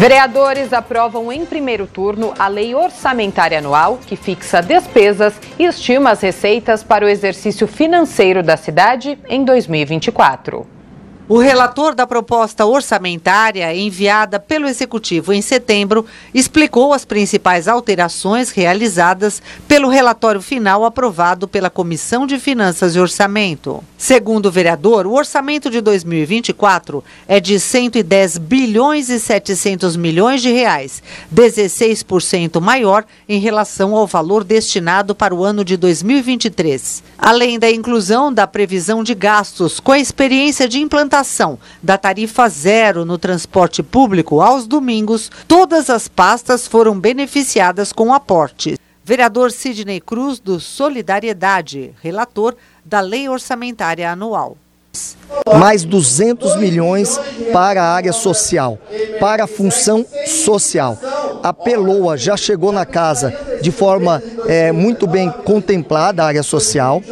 Vereadores aprovam em primeiro turno a Lei Orçamentária Anual, que fixa despesas e estima as receitas para o exercício financeiro da cidade em 2024. O relator da proposta orçamentária enviada pelo Executivo em setembro explicou as principais alterações realizadas pelo relatório final aprovado pela Comissão de Finanças e Orçamento. Segundo o vereador, o orçamento de 2024 é de 110 bilhões e 700 milhões de reais, 16% maior em relação ao valor destinado para o ano de 2023. Além da inclusão da previsão de gastos com a experiência de implantação da tarifa zero no transporte público aos domingos, todas as pastas foram beneficiadas com aportes. Vereador Sidney Cruz, do Solidariedade, relator da Lei Orçamentária Anual. Mais 200 milhões para a área social, para a função social. A Peloa já chegou na casa de forma é, muito bem contemplada, a área social,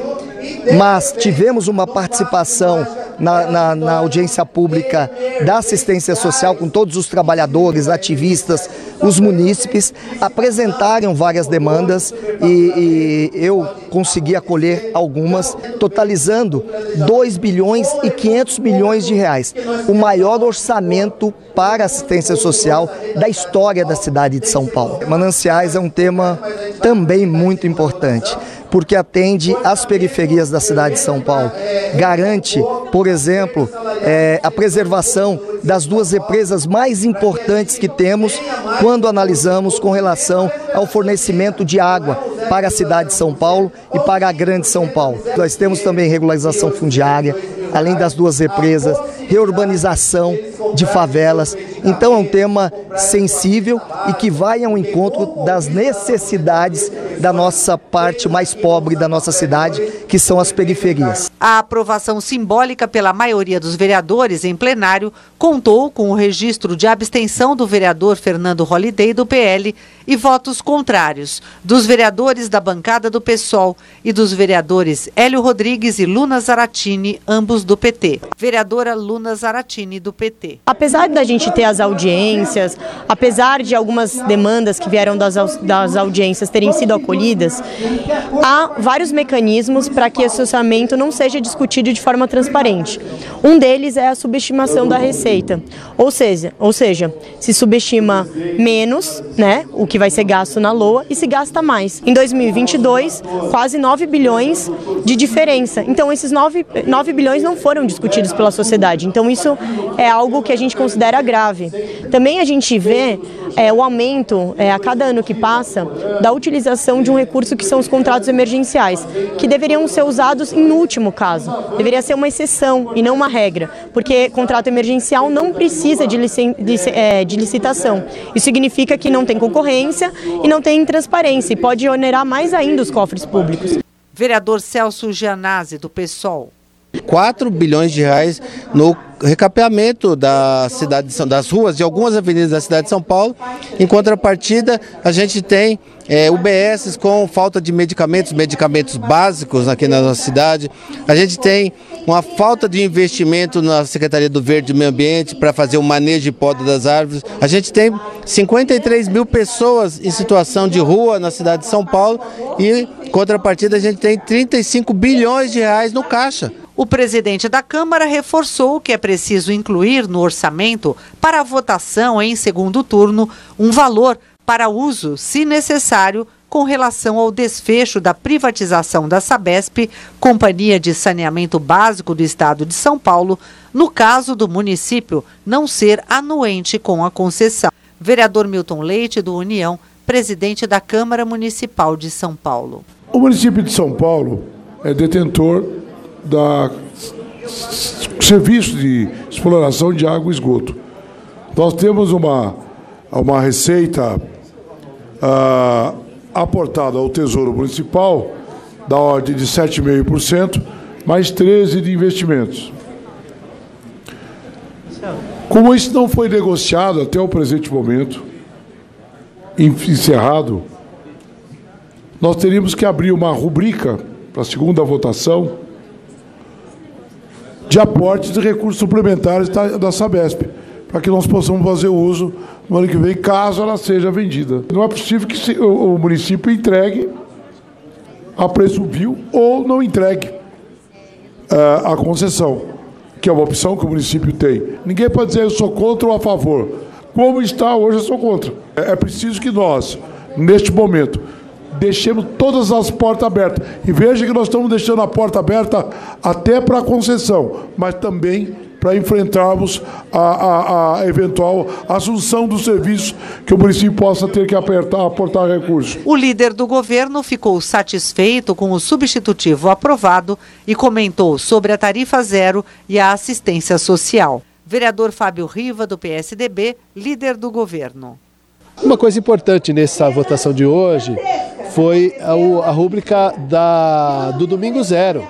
mas tivemos uma participação na, na, na, audiência pública da assistência social com todos os trabalhadores, ativistas, os munícipes, apresentaram várias demandas e, e eu consegui acolher algumas, totalizando 2 bilhões e 500 milhões de reais, o maior orçamento para assistência social da história da cidade de São Paulo. Mananciais é um tema também muito importante porque atende às periferias da cidade de São Paulo. Garante, por exemplo, é, a preservação das duas represas mais importantes que temos quando analisamos com relação ao fornecimento de água para a cidade de São Paulo e para a Grande São Paulo. Nós temos também regularização fundiária, além das duas represas, reurbanização de favelas. Então é um tema sensível e que vai ao encontro das necessidades da nossa parte mais pobre da nossa cidade, que são as periferias. A aprovação simbólica pela maioria dos vereadores em plenário contou com o registro de abstenção do vereador Fernando Holliday do PL e votos contrários dos vereadores da bancada do PSOL e dos vereadores Hélio Rodrigues e Luna Zaratini, ambos do PT. Vereadora Luna Zaratini do PT. Apesar da gente ter as audiências, apesar de algumas demandas que vieram das, das audiências terem sido acolhidas, há vários mecanismos para que esse orçamento não seja discutido de forma transparente. Um deles é a subestimação da receita, ou seja, ou seja, se subestima menos, né, o que vai ser gasto na LOA e se gasta mais. Em 2022, quase 9 bilhões de diferença. Então esses 9, 9 bilhões não foram discutidos pela sociedade. Então isso é algo que a gente considera grave. Também a gente vê é, o aumento, é, a cada ano que passa, da utilização de um recurso que são os contratos emergenciais, que deveriam ser usados em último caso. Deveria ser uma exceção e não uma regra, porque contrato emergencial não precisa de, licen é, de licitação. Isso significa que não tem concorrência e não tem transparência e pode onerar mais ainda os cofres públicos. Vereador Celso Gianazzi, do PSOL. 4 bilhões de reais no recapeamento da cidade São, das ruas de algumas avenidas da cidade de São Paulo. Em contrapartida, a gente tem é, UBS com falta de medicamentos, medicamentos básicos aqui na nossa cidade. A gente tem uma falta de investimento na Secretaria do Verde e Meio Ambiente para fazer o manejo de poda das árvores. A gente tem 53 mil pessoas em situação de rua na cidade de São Paulo e, em contrapartida, a gente tem 35 bilhões de reais no caixa. O presidente da Câmara reforçou que é preciso incluir no orçamento para a votação em segundo turno um valor para uso, se necessário, com relação ao desfecho da privatização da Sabesp, Companhia de Saneamento Básico do Estado de São Paulo, no caso do município não ser anuente com a concessão. Vereador Milton Leite, do União, presidente da Câmara Municipal de São Paulo. O município de São Paulo é detentor da serviço de exploração de água e esgoto. Nós temos uma, uma receita ah, aportada ao Tesouro Municipal da ordem de 7,5%, mais 13% de investimentos. Como isso não foi negociado até o presente momento, encerrado, nós teríamos que abrir uma rubrica para a segunda votação de aportes de recursos suplementares da, Sabesp, para que nós possamos fazer uso no ano que vem, caso ela seja vendida. Não é possível que o município entregue a preço vil ou não entregue uh, a concessão, que é uma opção que o município tem. Ninguém pode dizer eu sou contra ou a favor. Como está hoje, eu sou contra. É, é preciso que nós, neste momento, deixemos todas as portas abertas. E veja que nós estamos deixando a porta aberta até para a concessão, mas também para enfrentarmos a, a, a, eventual assunção do serviço que o município possa ter que apertar, aportar recursos. O líder do governo ficou satisfeito com o substitutivo aprovado e comentou sobre a tarifa zero e a assistência social. Vereador Fábio Riva, do PSDB, líder do governo. Uma coisa importante nessa votação de hoje foi a, a rúbrica da, do Domingo Zero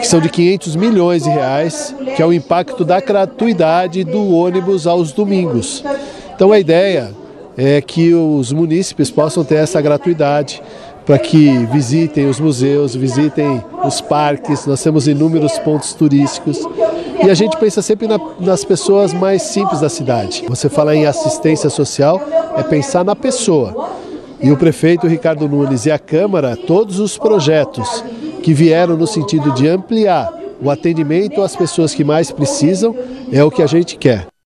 que são de 500 milhões de reais, que é o impacto da gratuidade do ônibus aos domingos. Então a ideia é que os munícipes possam ter essa gratuidade para que visitem os museus, visitem os parques, nós temos inúmeros pontos turísticos. E a gente pensa sempre na, nas pessoas mais simples da cidade. Você fala em assistência social, é pensar na pessoa. E o prefeito Ricardo Nunes e a Câmara, todos os projetos que vieram no sentido de ampliar o atendimento às pessoas que mais precisam, é o que a gente quer.